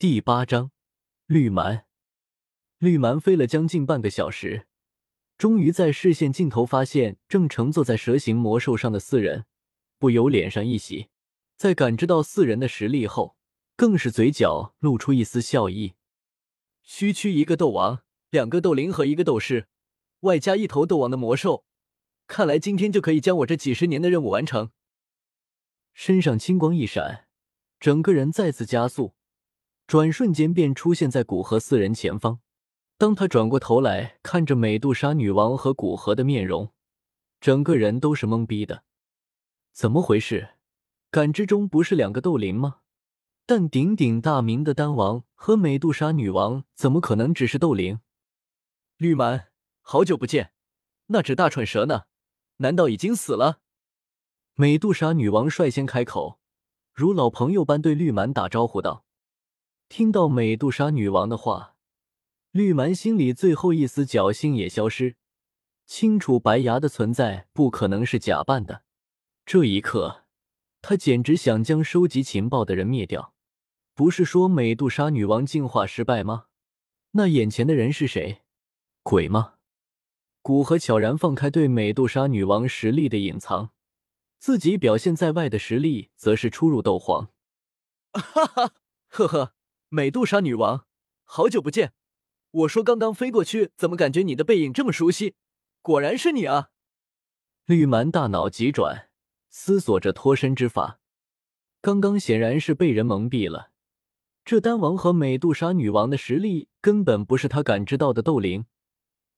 第八章，绿蛮。绿蛮飞了将近半个小时，终于在视线尽头发现正乘坐在蛇形魔兽上的四人，不由脸上一喜。在感知到四人的实力后，更是嘴角露出一丝笑意。区区一个斗王，两个斗灵和一个斗士，外加一头斗王的魔兽，看来今天就可以将我这几十年的任务完成。身上青光一闪，整个人再次加速。转瞬间便出现在古河四人前方。当他转过头来看着美杜莎女王和古河的面容，整个人都是懵逼的。怎么回事？感知中不是两个斗灵吗？但鼎鼎大名的丹王和美杜莎女王怎么可能只是斗灵？绿蛮，好久不见，那只大蠢蛇呢？难道已经死了？美杜莎女王率先开口，如老朋友般对绿蛮打招呼道。听到美杜莎女王的话，绿蛮心里最后一丝侥幸也消失，清楚白牙的存在不可能是假扮的。这一刻，他简直想将收集情报的人灭掉。不是说美杜莎女王进化失败吗？那眼前的人是谁？鬼吗？古河悄然放开对美杜莎女王实力的隐藏，自己表现在外的实力则是初入斗皇。哈哈，呵呵。美杜莎女王，好久不见！我说刚刚飞过去，怎么感觉你的背影这么熟悉？果然是你啊！绿蛮大脑急转，思索着脱身之法。刚刚显然是被人蒙蔽了，这丹王和美杜莎女王的实力根本不是他感知到的斗灵。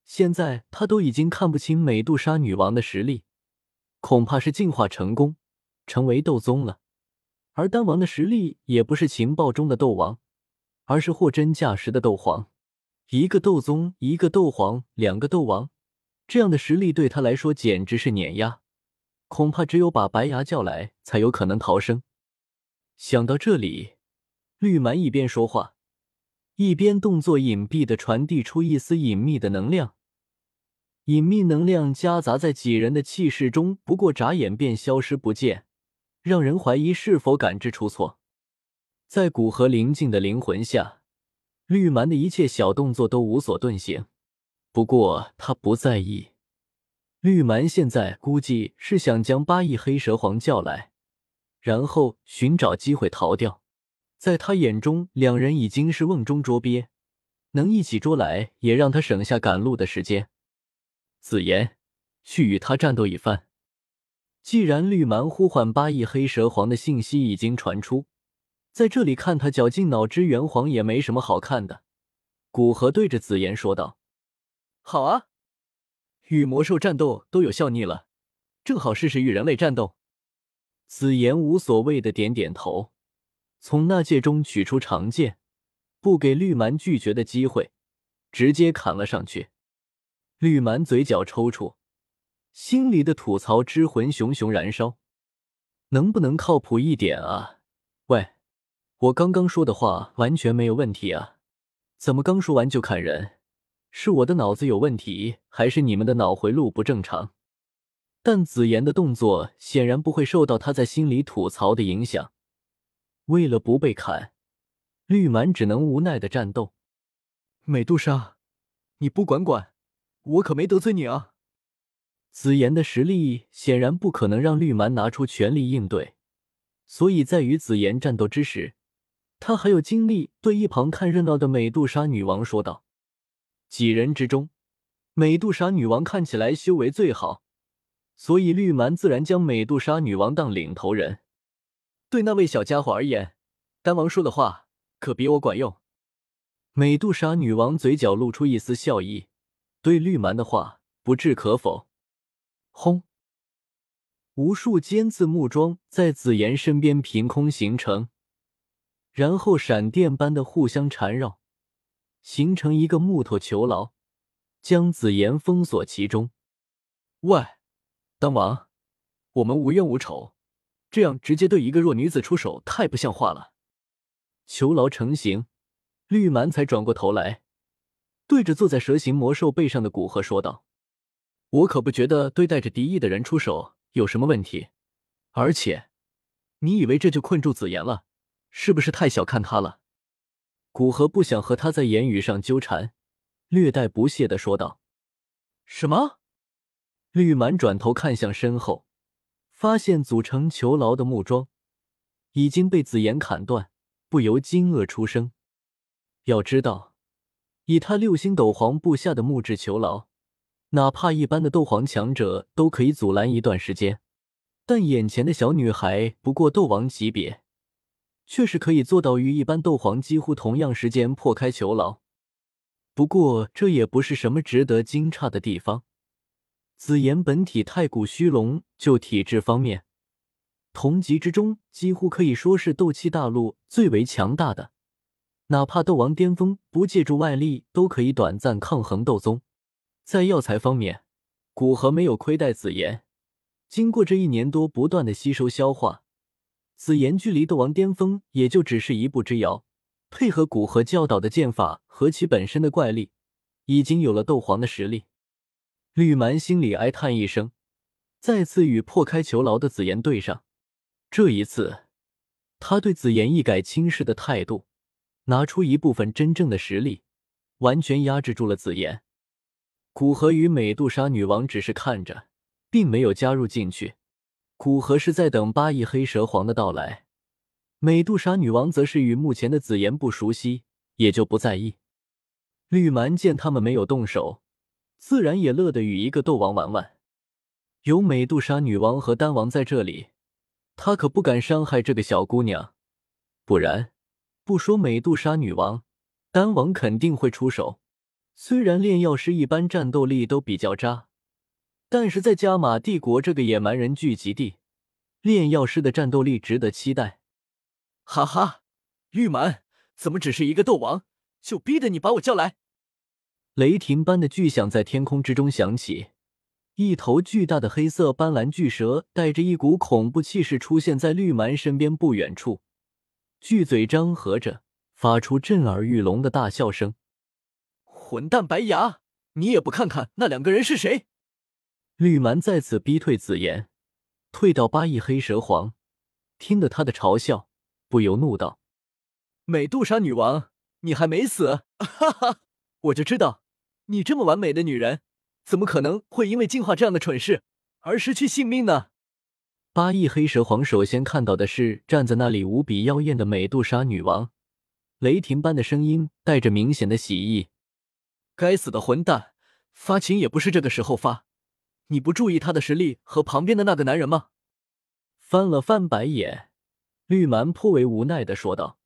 现在他都已经看不清美杜莎女王的实力，恐怕是进化成功，成为斗宗了。而丹王的实力也不是情报中的斗王。而是货真价实的斗皇，一个斗宗，一个斗皇，两个斗王，这样的实力对他来说简直是碾压，恐怕只有把白牙叫来才有可能逃生。想到这里，绿蛮一边说话，一边动作隐蔽的传递出一丝隐秘的能量，隐秘能量夹杂在几人的气势中，不过眨眼便消失不见，让人怀疑是否感知出错。在古河灵境的灵魂下，绿蛮的一切小动作都无所遁形。不过他不在意，绿蛮现在估计是想将八翼黑蛇皇叫来，然后寻找机会逃掉。在他眼中，两人已经是瓮中捉鳖，能一起捉来，也让他省下赶路的时间。子言，去与他战斗一番。既然绿蛮呼唤八翼黑蛇皇的信息已经传出。在这里看他绞尽脑汁圆谎也没什么好看的。古河对着紫妍说道：“好啊，与魔兽战斗都有效腻了，正好试试与人类战斗。”紫妍无所谓的点点头，从那戒中取出长剑，不给绿蛮拒绝的机会，直接砍了上去。绿蛮嘴角抽搐，心里的吐槽之魂熊熊燃烧，能不能靠谱一点啊？我刚刚说的话完全没有问题啊，怎么刚说完就砍人？是我的脑子有问题，还是你们的脑回路不正常？但紫妍的动作显然不会受到他在心里吐槽的影响。为了不被砍，绿蛮只能无奈的战斗。美杜莎，你不管管，我可没得罪你啊！紫妍的实力显然不可能让绿蛮拿出全力应对，所以在与紫妍战斗之时。他还有精力对一旁看热闹的美杜莎女王说道：“几人之中，美杜莎女王看起来修为最好，所以绿蛮自然将美杜莎女王当领头人。对那位小家伙而言，丹王说的话可比我管用。”美杜莎女王嘴角露出一丝笑意，对绿蛮的话不置可否。轰！无数尖刺木桩在紫妍身边凭空形成。然后闪电般的互相缠绕，形成一个木头囚牢，将紫妍封锁其中。喂，丹王，我们无冤无仇，这样直接对一个弱女子出手太不像话了。囚牢成型，绿蛮才转过头来，对着坐在蛇形魔兽背上的古河说道：“我可不觉得对带着敌意的人出手有什么问题，而且，你以为这就困住紫妍了？”是不是太小看他了？古河不想和他在言语上纠缠，略带不屑的说道：“什么？”绿蛮转头看向身后，发现组成囚牢的木桩已经被紫妍砍断，不由惊愕出声。要知道，以他六星斗皇布下的木质囚牢，哪怕一般的斗皇强者都可以阻拦一段时间，但眼前的小女孩不过斗王级别。却是可以做到与一般斗皇几乎同样时间破开囚牢。不过这也不是什么值得惊诧的地方。紫妍本体太古虚龙，就体质方面，同级之中几乎可以说是斗气大陆最为强大的。哪怕斗王巅峰不借助外力，都可以短暂抗衡斗宗。在药材方面，古河没有亏待紫妍。经过这一年多不断的吸收消化。紫妍距离斗王巅峰也就只是一步之遥，配合古河教导的剑法和其本身的怪力，已经有了斗皇的实力。绿蛮心里哀叹一声，再次与破开囚牢的紫妍对上。这一次，他对紫妍一改轻视的态度，拿出一部分真正的实力，完全压制住了紫妍。古河与美杜莎女王只是看着，并没有加入进去。古河是在等八翼黑蛇皇的到来，美杜莎女王则是与目前的紫妍不熟悉，也就不在意。绿蛮见他们没有动手，自然也乐得与一个斗王玩玩。有美杜莎女王和丹王在这里，他可不敢伤害这个小姑娘，不然，不说美杜莎女王，丹王肯定会出手。虽然炼药师一般战斗力都比较渣。但是在加玛帝国这个野蛮人聚集地，炼药师的战斗力值得期待。哈哈，玉蛮怎么只是一个斗王，就逼得你把我叫来？雷霆般的巨响在天空之中响起，一头巨大的黑色斑斓巨蛇带着一股恐怖气势出现在绿蛮身边不远处，巨嘴张合着，发出震耳欲聋的大笑声。混蛋白牙，你也不看看那两个人是谁？绿蛮再次逼退紫妍，退到八翼黑蛇皇，听得他的嘲笑，不由怒道：“美杜莎女王，你还没死？哈哈，我就知道，你这么完美的女人，怎么可能会因为进化这样的蠢事而失去性命呢？”八翼黑蛇皇首先看到的是站在那里无比妖艳的美杜莎女王，雷霆般的声音带着明显的喜意：“该死的混蛋，发情也不是这个时候发。”你不注意他的实力和旁边的那个男人吗？翻了翻白眼，绿蛮颇为无奈的说道：“